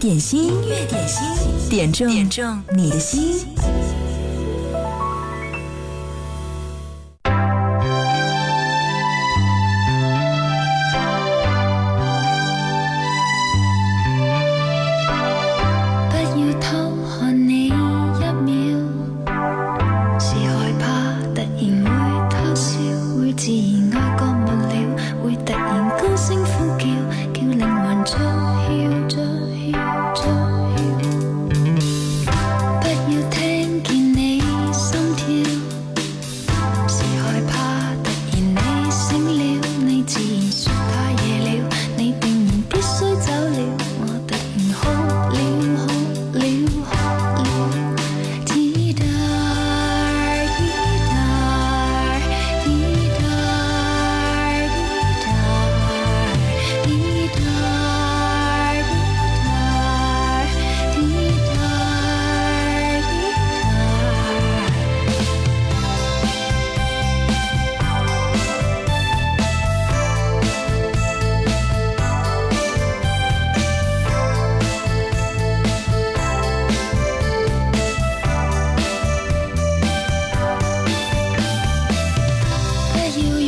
点心，音乐点心，点中点中你的心。这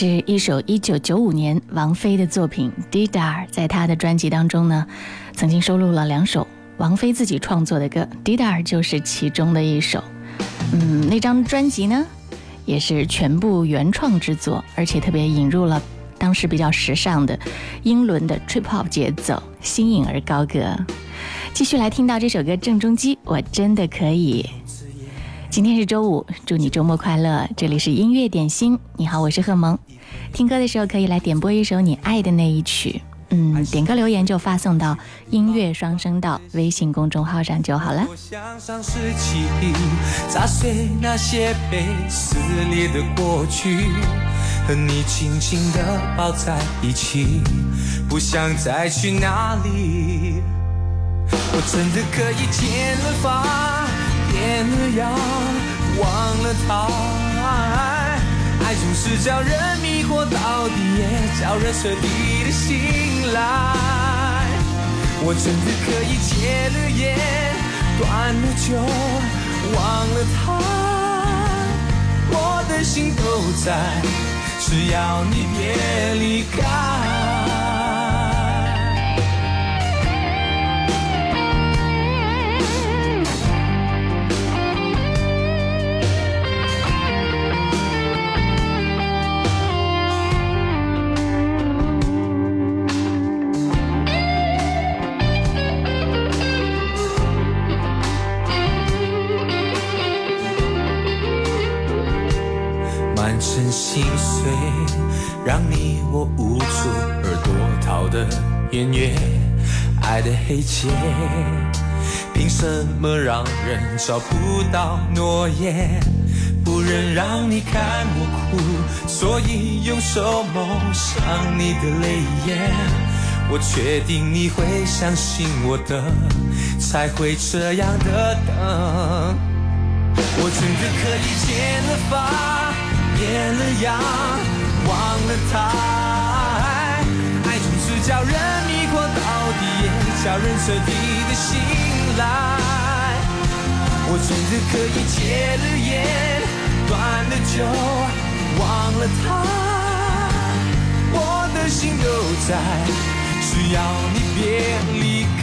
是一首一九九五年王菲的作品《Didar》，在她的专辑当中呢，曾经收录了两首王菲自己创作的歌，《Didar》就是其中的一首。嗯，那张专辑呢，也是全部原创之作，而且特别引入了当时比较时尚的英伦的 Trip Hop 节奏，新颖而高歌。继续来听到这首歌《郑中基》，我真的可以。今天是周五，祝你周末快乐。这里是音乐点心，你好，我是贺萌。听歌的时候可以来点播一首你爱的那一曲，嗯，点歌留言就发送到音乐双声道微信公众号上就好了。砸碎那些被撕裂的过去，和你紧紧的抱在一起，不想再去哪里。我真的可以剪了发。变了样，忘了他。爱总是叫人迷惑到底，也叫人彻底的醒来。我真的可以戒了烟，断了酒，忘了他。我的心都在，只要你别离开。心碎，让你我捂住耳朵逃的远远，爱的黑切，凭什么让人找不到诺言？不忍让你看我哭，所以用手蒙上你的泪眼。我确定你会相信我的，才会这样的等。我真的可以剪了发。变了样，忘了他。爱总是叫人迷惑到底，也叫人彻底的醒来。我真的可以戒了烟，断了酒忘了他，我的心都在，只要你别离开。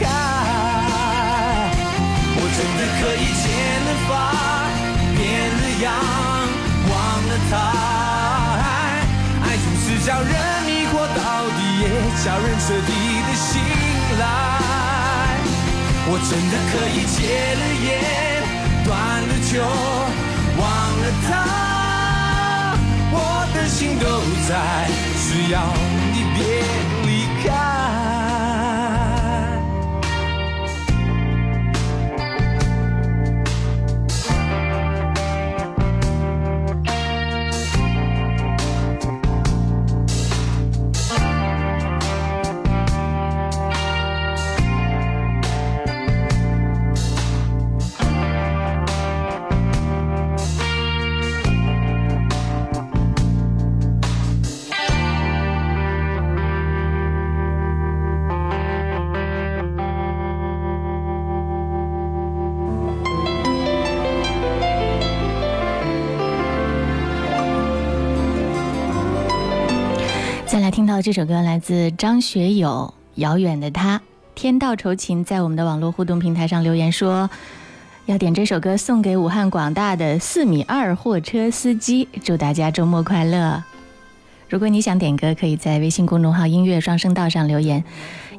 我真的可以剪了发，变了样，他。爱总是叫人迷惑到底，也叫人彻底的醒来。我真的可以戒了烟，断了酒。忘了他，我的心都在，只要你别这首歌来自张学友，《遥远的他》。天道酬勤在我们的网络互动平台上留言说，要点这首歌送给武汉广大的四米二货车司机，祝大家周末快乐。如果你想点歌，可以在微信公众号“音乐双声道”上留言，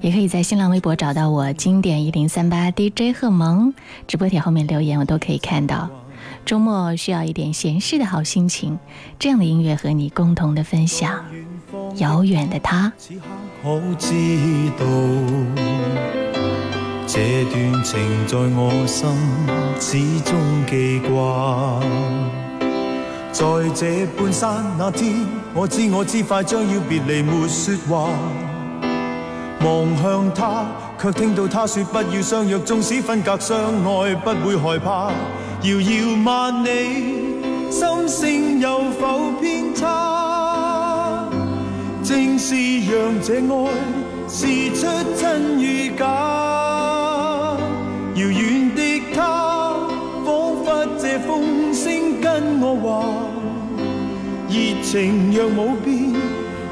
也可以在新浪微博找到我“经典一零三八 DJ 贺萌”直播帖后面留言，我都可以看到。周末需要一点闲适的好心情，这样的音乐和你共同的分享。遥远的他，此刻可知道，这段情在我心始终记挂。在这半山那天，我知我知快将要别离，没说话。望向他，却听到他说不要相约，纵使分隔相爱，不会害怕。遥遥万里，心声有否偏差？正是让这爱试出真与假。遥远的他，仿佛这风声跟我话，热情若无变，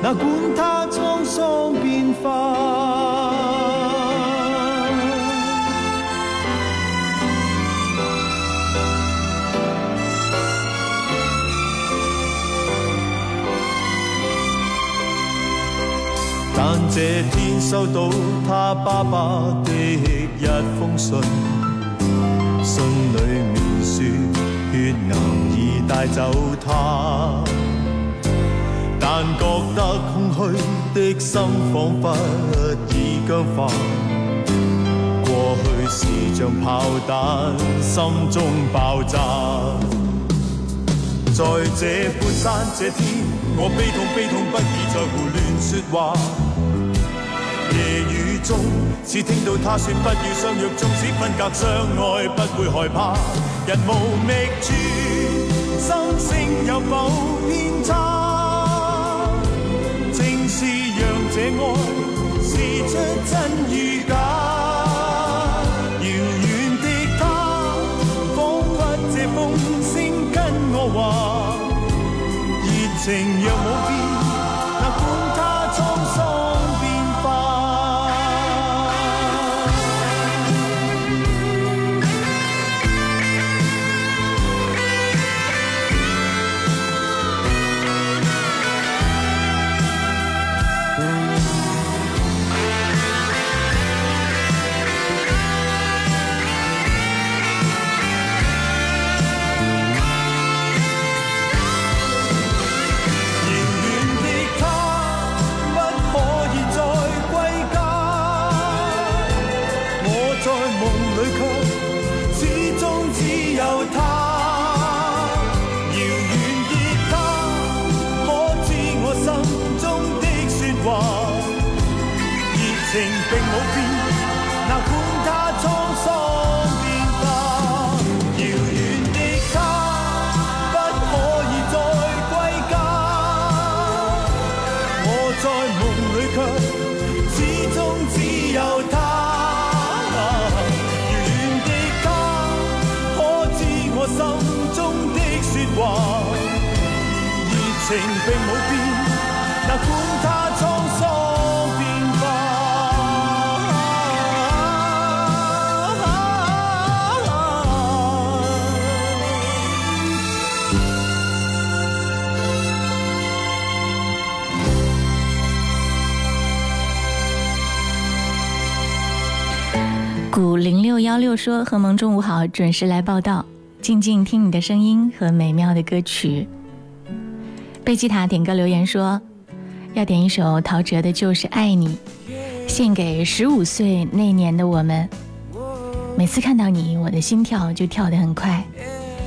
哪管他沧桑变化。这天收到他爸爸的一封信，信里面说血癌已带走他，但觉得空虚的心仿佛已僵化。过去是像炮弹，心中爆炸。在这半山这天，我悲痛悲痛不已，在胡乱说话。中，只听到他说不要相约，纵使分隔相爱，不会害怕。人无觅处，心声有否偏差？正是让这爱试出真与假。遥远的他，仿佛这风声跟我话，热情若情并冇变，哪管它沧桑变古零六幺六说：“何萌中午好，准时来报道，静静听你的声音和美妙的歌曲。”贝吉塔点歌留言说：“要点一首陶喆的《就是爱你》，献给十五岁那年的我们。每次看到你，我的心跳就跳得很快。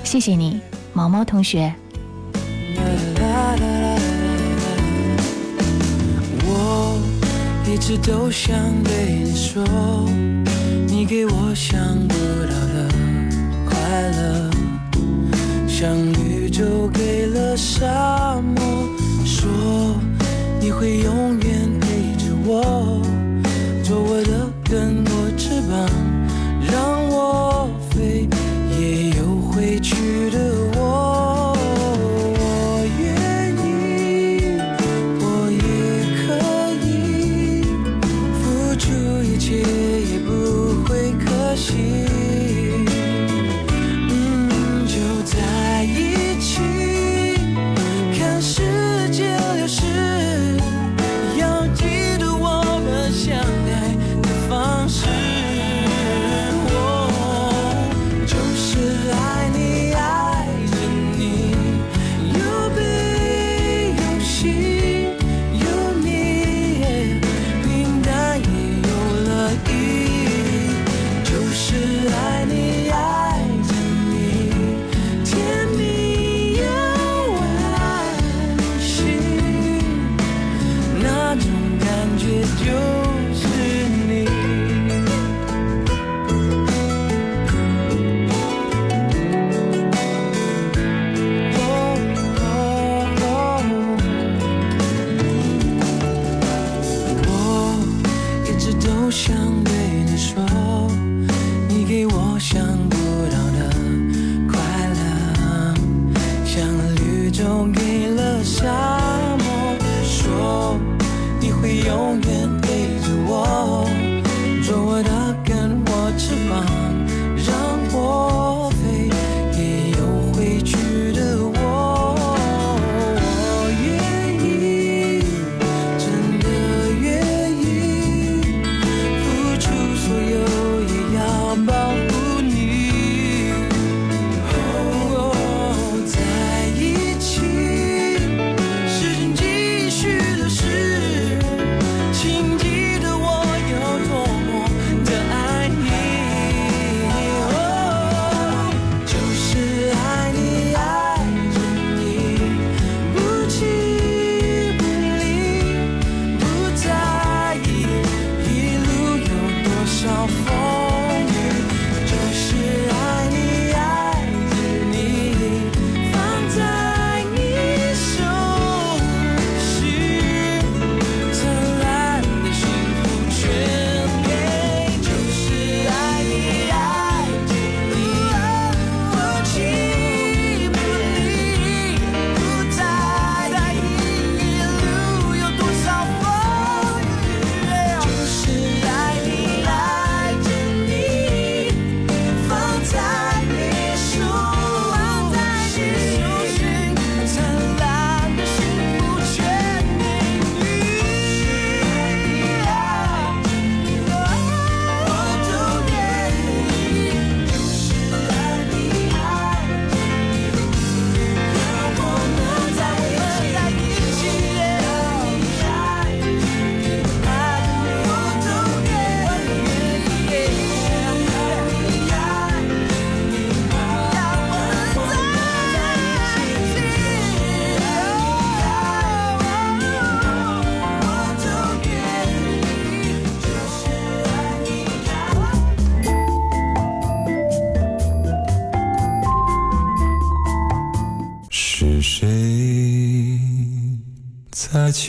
谢谢你，毛毛同学。”我一直都想对你说。你给我想不到的快乐，像绿洲给了沙漠，说你会永远陪着我，做我的根我翅膀，让我飞，也有回去的我。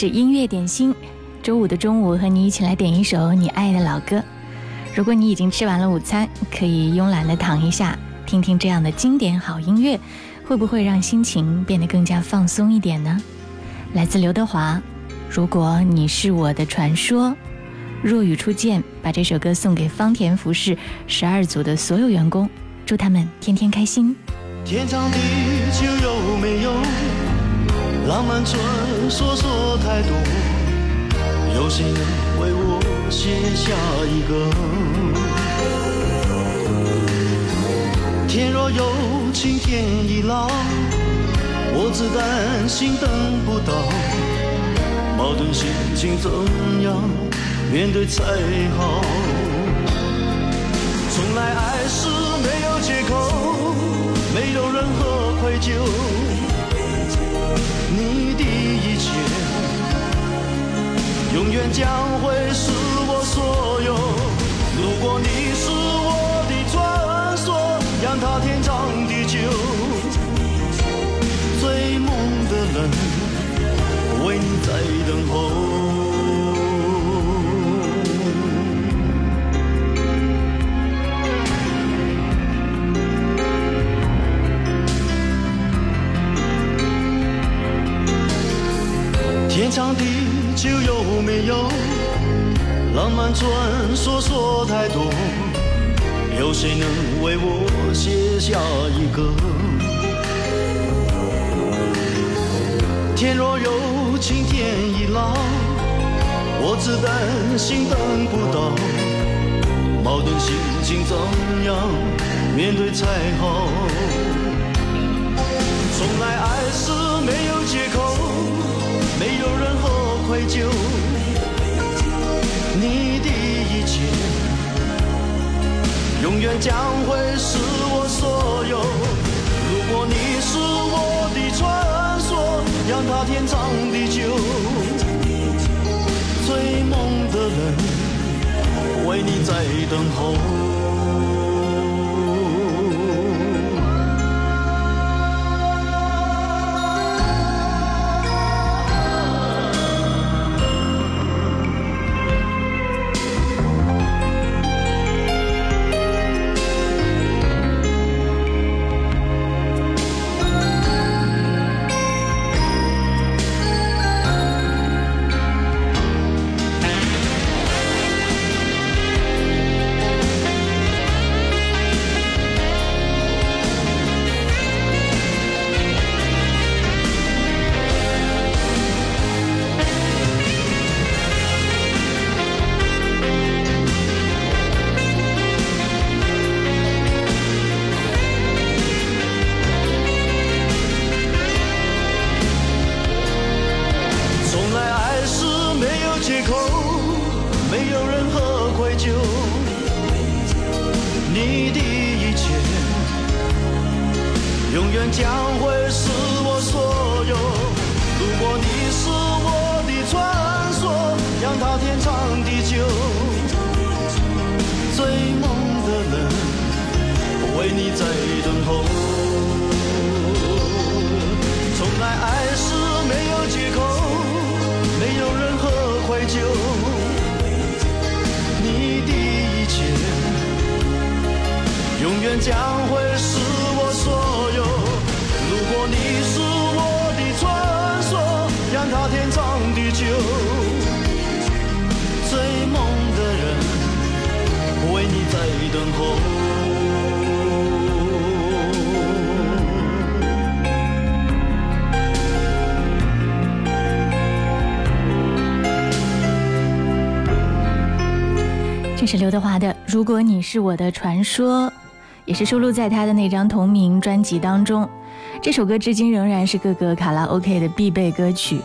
是音乐点心，周五的中午和你一起来点一首你爱的老歌。如果你已经吃完了午餐，可以慵懒的躺一下，听听这样的经典好音乐，会不会让心情变得更加放松一点呢？来自刘德华，如果你是我的传说，若雨初见，把这首歌送给方田服饰十二组的所有员工，祝他们天天开心。天长地久有没有？浪漫传说说太多，有谁能为我写下一个？天若有情天亦老，我只担心等不到。矛盾心情怎样面对才好？从来爱是没有借口，没有任何愧疚。你的一切，永远将会是我所有。如果你是我的传说，让它天长地久。追梦的人，为你在等候。天长地久有没有？浪漫传说说太多，有谁能为我写下一个？天若有情天亦老，我只担心等不到。矛盾心情怎样面对才好？从来爱是没有借口。没有任何愧疚，你的一切永远将会是我所有。如果你是我的传说，让它天长地久。追梦的人，为你在等候。华的《如果你是我的传说》，也是收录在他的那张同名专辑当中。这首歌至今仍然是各个卡拉 OK 的必备歌曲。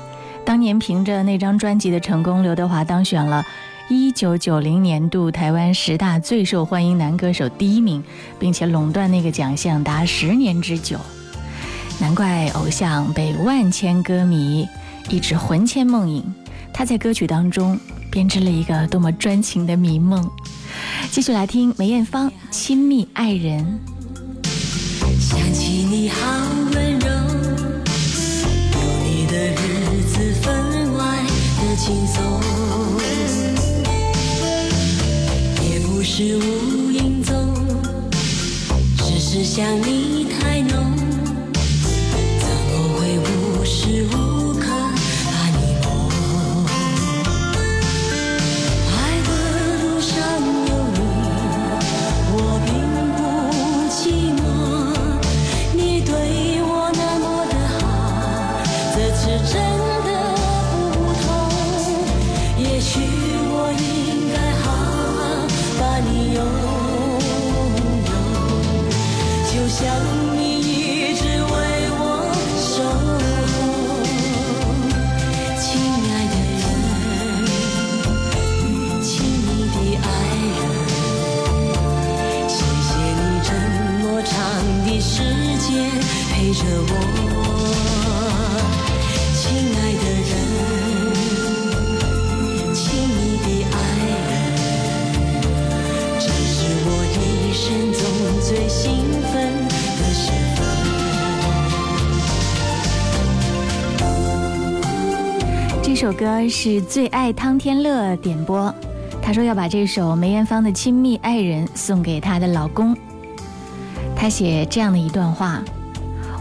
当年凭着那张专辑的成功，刘德华当选了一九九零年度台湾十大最受欢迎男歌手第一名，并且垄断那个奖项达十年之久。难怪偶像被万千歌迷一直魂牵梦萦。他在歌曲当中编织了一个多么专情的迷梦。继续来听梅艳芳《亲密爱人》。想起你好温柔，有你的日子分外的轻松，也不是无影踪，只是想你太浓，怎么会无时无时间陪着我，亲爱的人，亲密的爱人，这是我一生中最兴奋的时分。这首歌是最爱汤天乐点播，他说要把这首梅艳芳的《亲密爱人》送给她的老公。他写这样的一段话：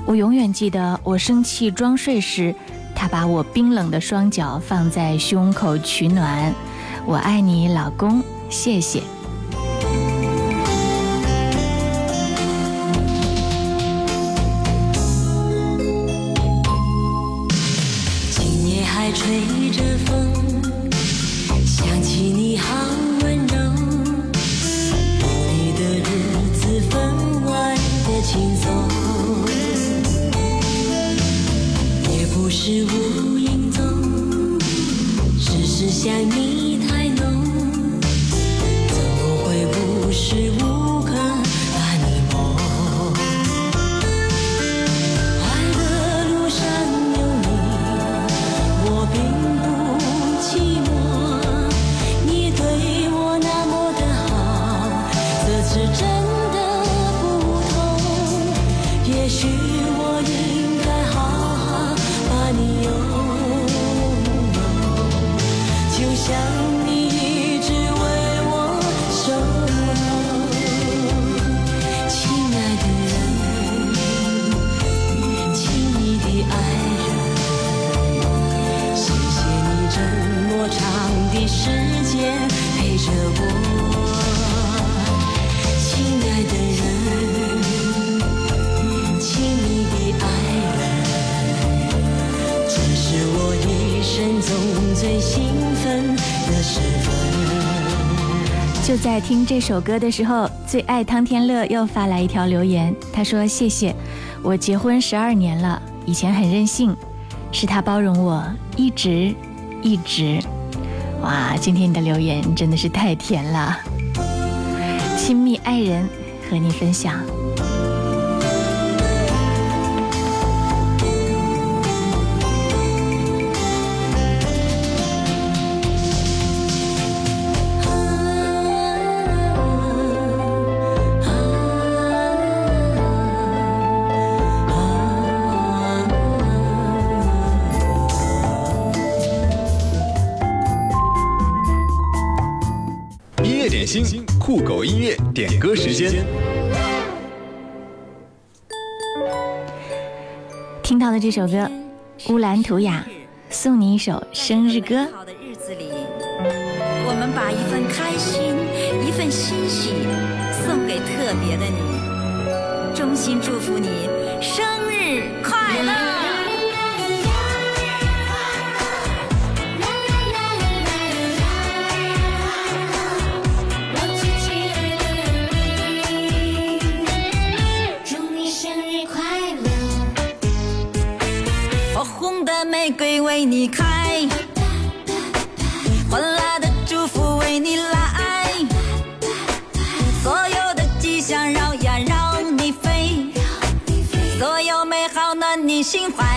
我永远记得我生气装睡时，他把我冰冷的双脚放在胸口取暖。我爱你，老公，谢谢。是真听这首歌的时候，最爱汤天乐又发来一条留言，他说：“谢谢，我结婚十二年了，以前很任性，是他包容我，一直一直。”哇，今天你的留言真的是太甜了，亲密爱人和你分享。点心，酷狗音乐点歌时间。听到的这首歌，乌兰图雅送你一首生日歌。好的日子里，我们把一份开心、一份欣喜送给特别的你，衷心祝福你生日快乐！玫瑰为你开，欢乐的祝福为你来，所有的吉祥绕呀绕你飞，所有美好暖你心怀。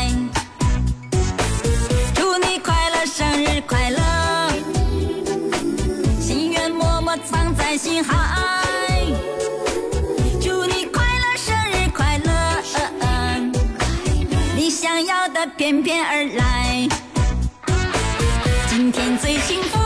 翩翩而来。今天最幸福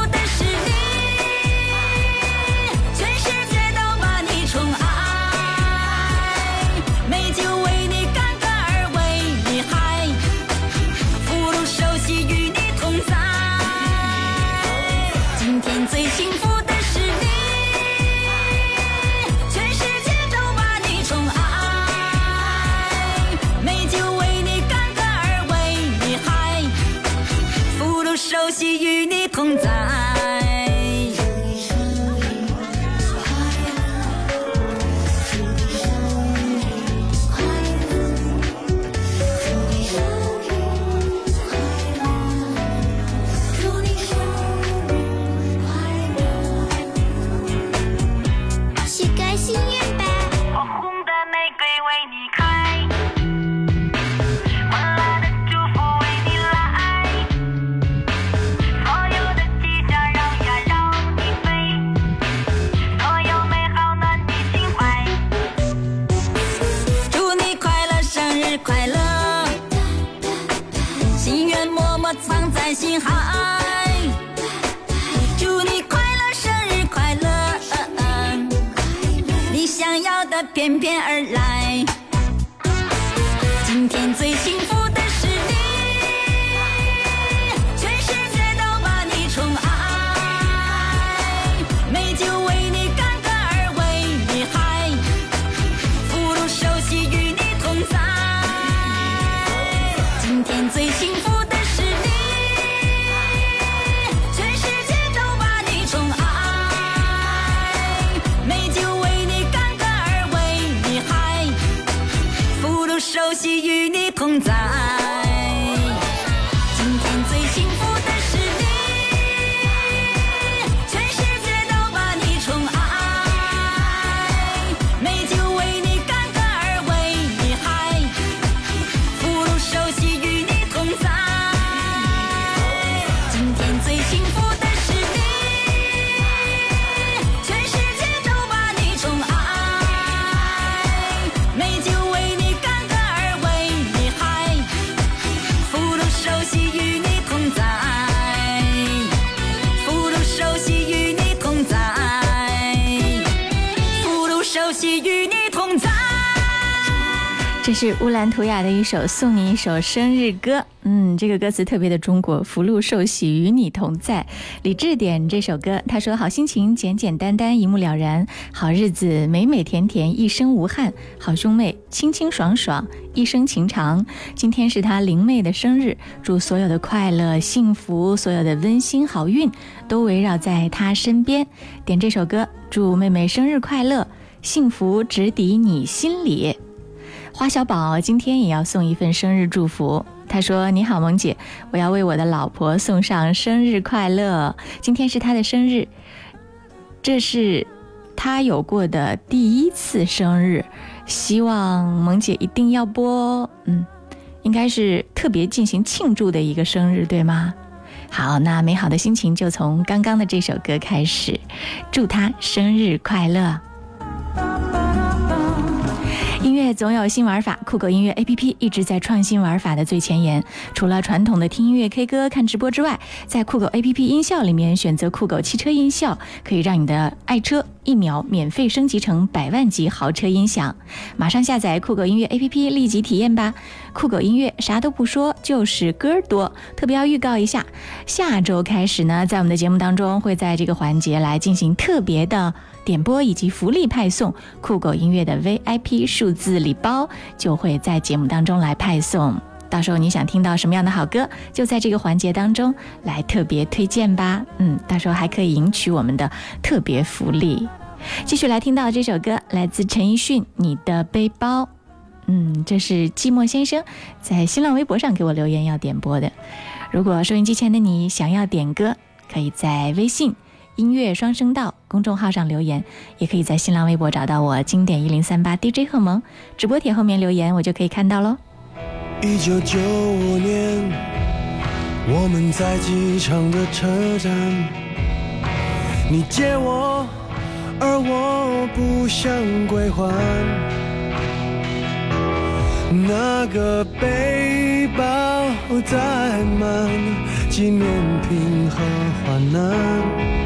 兰图雅的一首《送你一首生日歌》。嗯，这个歌词特别的中国，福禄寿喜与你同在。李志点这首歌，他说：“好心情简简单单一目了然，好日子美美甜甜一生无憾，好兄妹清清爽爽一生情长。”今天是他灵妹的生日，祝所有的快乐、幸福，所有的温馨好运都围绕在他身边。点这首歌，祝妹妹生日快乐，幸福直抵你心里。花小宝今天也要送一份生日祝福。他说：“你好，萌姐，我要为我的老婆送上生日快乐。今天是她的生日，这是她有过的第一次生日，希望萌姐一定要播。嗯，应该是特别进行庆祝的一个生日，对吗？好，那美好的心情就从刚刚的这首歌开始，祝她生日快乐。”总有新玩法，酷狗音乐 APP 一直在创新玩法的最前沿。除了传统的听音乐、K 歌、看直播之外，在酷狗 APP 音效里面选择酷狗汽车音效，可以让你的爱车一秒免费升级成百万级豪车音响。马上下载酷狗音乐 APP，立即体验吧！酷狗音乐啥都不说，就是歌儿多。特别要预告一下，下周开始呢，在我们的节目当中会在这个环节来进行特别的。点播以及福利派送，酷狗音乐的 VIP 数字礼包就会在节目当中来派送。到时候你想听到什么样的好歌，就在这个环节当中来特别推荐吧。嗯，到时候还可以赢取我们的特别福利。继续来听到这首歌，来自陈奕迅《你的背包》。嗯，这是寂寞先生在新浪微博上给我留言要点播的。如果收音机前的你想要点歌，可以在微信。音乐双声道公众号上留言，也可以在新浪微博找到我经典一零三八 DJ 贺萌直播帖后面留言，我就可以看到喽。一九九五年，我们在机场的车站，你借我，而我不想归还。那个背包载满纪念品和患难，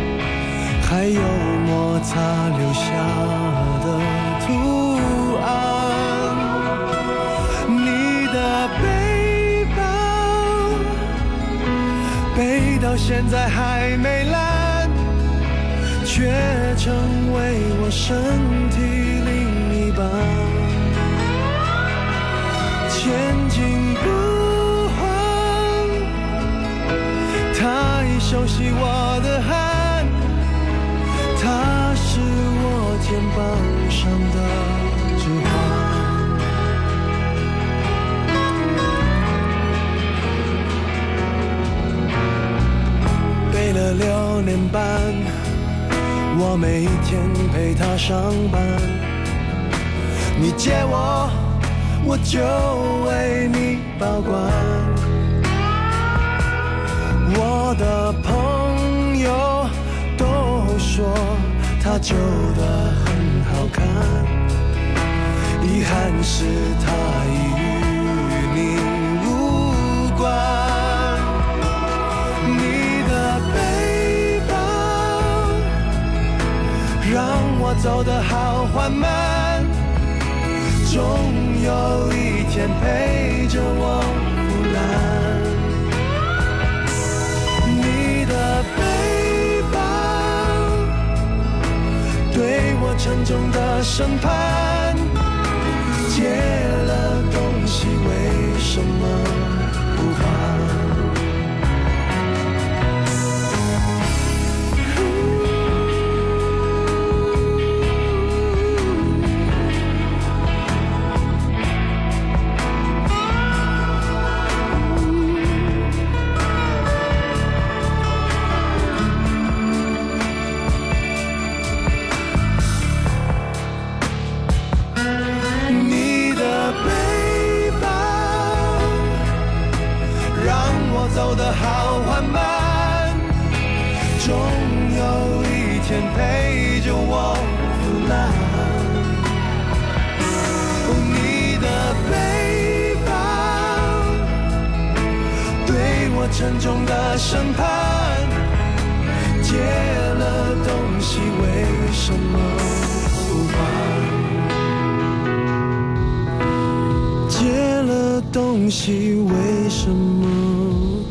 还有摩擦留下的图案。你的背包背到现在还没烂，却成为我身体另一半。前进不慌，他已熟悉我的汗，肩膀上的指环。背了六年半，我每天陪他上班。你借我。我就为你保管。我的朋友都说他旧的很好看，遗憾是他已与你无关。你的背包让我走得好缓慢。终有一天陪着我沉重的审判，借了东西为什么？有一天陪着我腐烂。你的背包对我沉重的审判，借了东西为什么不还？借了东西，为什么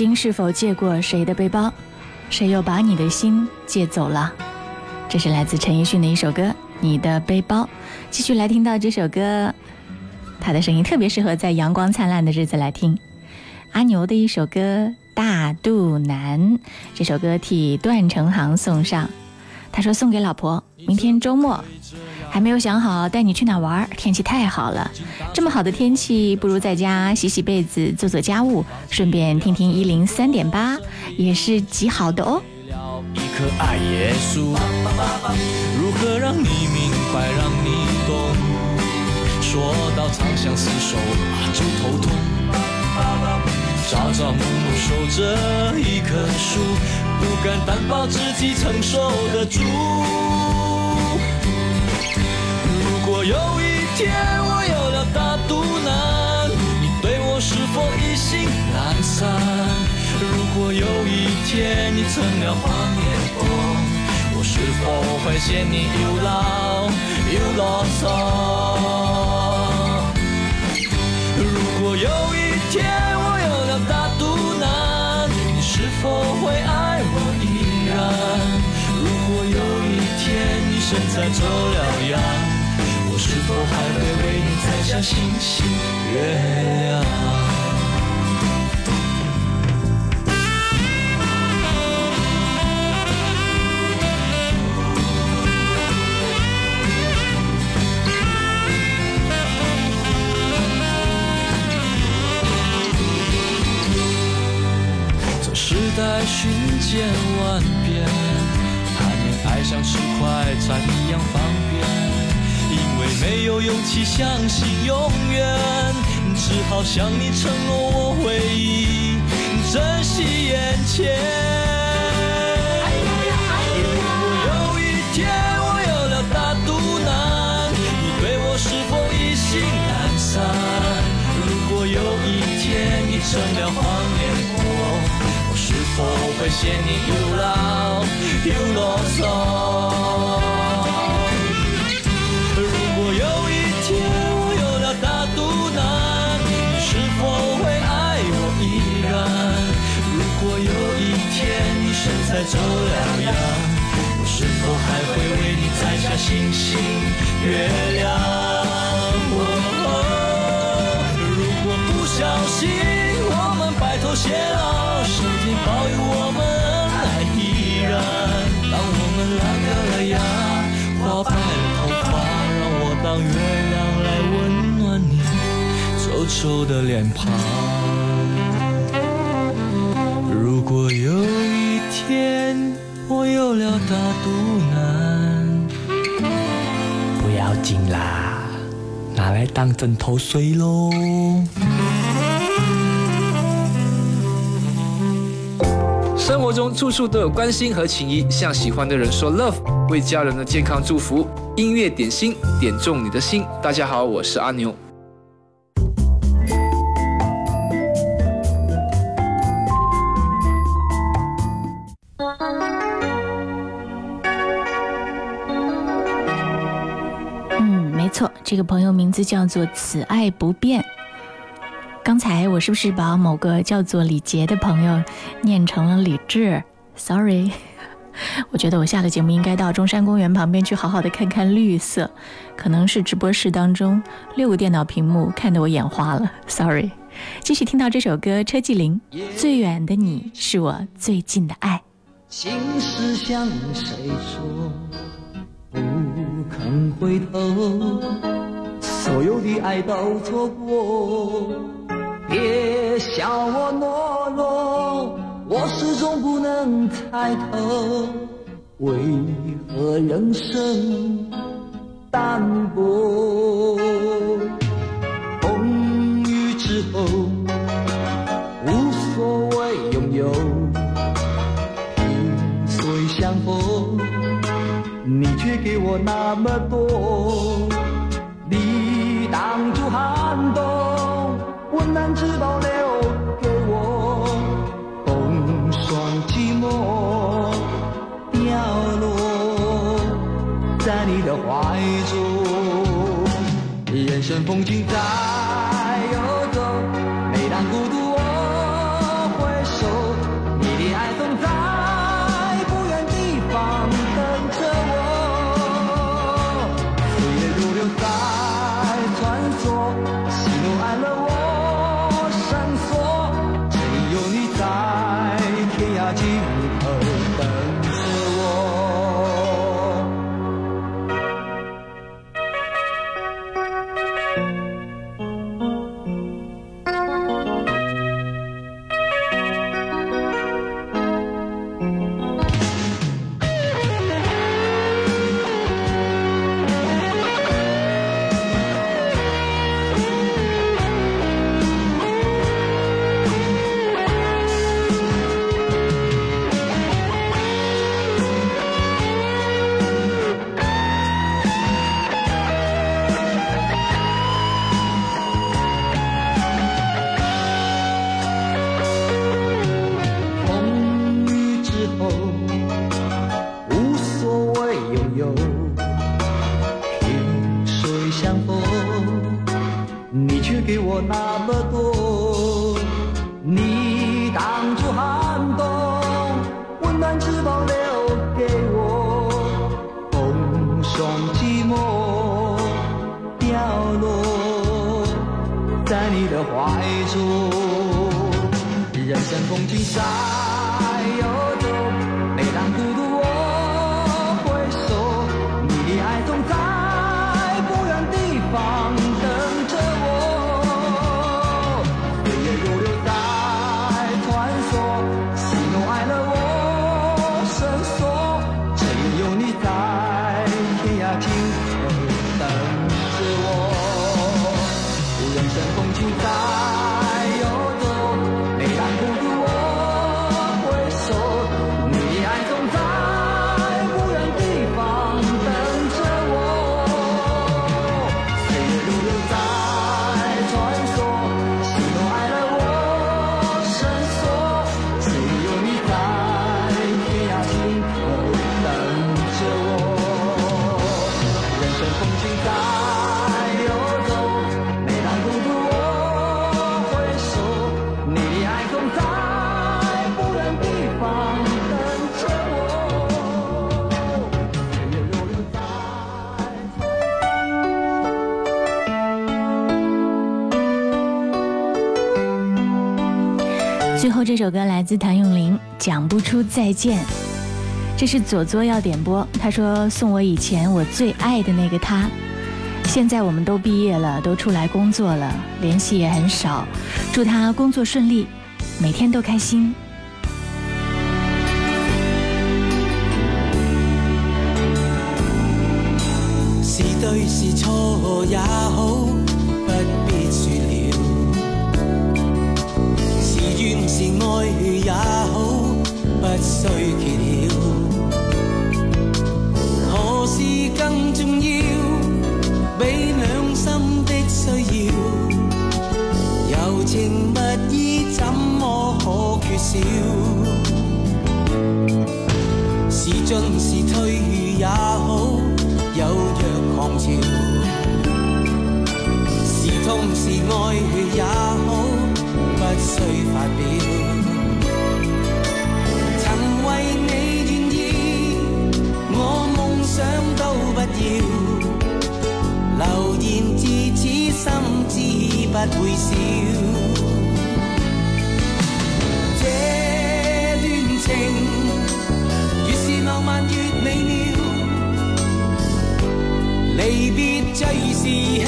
经是否借过谁的背包？谁又把你的心借走了？这是来自陈奕迅的一首歌《你的背包》。继续来听到这首歌，他的声音特别适合在阳光灿烂的日子来听。阿牛的一首歌《大肚腩》，这首歌替段成行送上。他说送给老婆，明天周末还没有想好带你去哪玩，天气太好了，这么好的天气，不如在家洗洗被子，做做家务，顺便听听一零三点八，也是极好的哦。一颗爱耶稣，如何让你明白，让你懂？说到长相厮守啊，就头痛。朝朝暮暮守着一棵树，不敢担保自己承受得住。天我有了大肚腩，你对我是否意兴阑珊？如果有一天你成了黄脸婆，我是否会嫌你又老又啰嗦？如果有一天我有了大肚腩，你是否会爱我依然？如果有一天你现在走了样，我还会为你摘下星星月亮做时代瞬间万变他们爱像吃快餐一样放没有勇气相信永远，只好向你承诺我会，珍惜眼前。如果有一天我有了大肚腩，你对我是否意兴阑珊？如果有一天你成了黄脸婆，我是否会嫌你又老又啰嗦？星星月亮？哦如果不小心我们白头偕老，上天保佑我们爱依然。当我们烂掉了牙，花白了头发，让我当月亮来温暖你皱皱的脸庞。如果有一天我有了大肚腩来当枕头睡喽。生活中处处都有关心和情谊，向喜欢的人说 love，为家人的健康祝福。音乐点心，点中你的心。大家好，我是阿牛。这个朋友名字叫做此爱不变。刚才我是不是把某个叫做李杰的朋友念成了李志？Sorry，我觉得我下了节目应该到中山公园旁边去好好的看看绿色，可能是直播室当中六个电脑屏幕看得我眼花了。Sorry，继续听到这首歌，车继林，《最远的你是我最近的爱》。心事向谁说？不肯回头，所有的爱都错过。别笑我懦弱，我始终不能猜透，为何人生淡薄？风雨之后，无所谓拥有。萍水相逢，给我那么多，你挡住寒冬，温暖只保留给我，风霜寂寞凋落在你的怀中，人生风景这首歌来自谭咏麟，《讲不出再见》，这是左左要点播。他说送我以前我最爱的那个他，现在我们都毕业了，都出来工作了，联系也很少。祝他工作顺利，每天都开心。是对是错也好，是爱也好，不需揭晓。何事更重要？比两心的需要，柔情蜜意怎么可缺少？是进是退也好，有若狂潮。是痛是爱也好，不需發表。曾為你願意，我夢想都不要。流言自此心知不會少。這段情越是浪漫越美妙，離別最是吃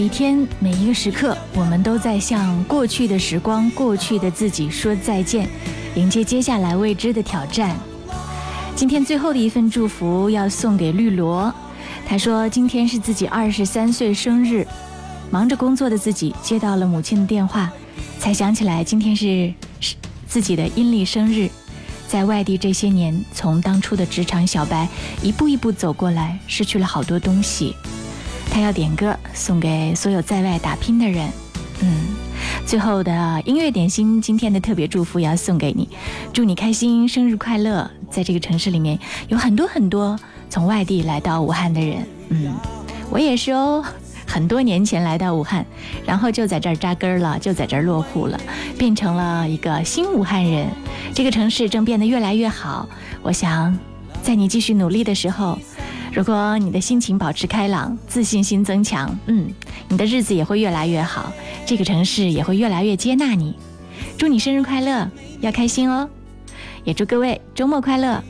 每一天每一个时刻，我们都在向过去的时光、过去的自己说再见，迎接接下来未知的挑战。今天最后的一份祝福要送给绿萝，他说今天是自己二十三岁生日，忙着工作的自己接到了母亲的电话，才想起来今天是是自己的阴历生日。在外地这些年，从当初的职场小白一步一步走过来，失去了好多东西。他要点歌送给所有在外打拼的人。嗯，最后的音乐点心，今天的特别祝福也要送给你，祝你开心，生日快乐！在这个城市里面，有很多很多从外地来到武汉的人。嗯，我也是哦，很多年前来到武汉，然后就在这儿扎根了，就在这儿落户了，变成了一个新武汉人。这个城市正变得越来越好。我想，在你继续努力的时候。如果你的心情保持开朗，自信心增强，嗯，你的日子也会越来越好，这个城市也会越来越接纳你。祝你生日快乐，要开心哦！也祝各位周末快乐。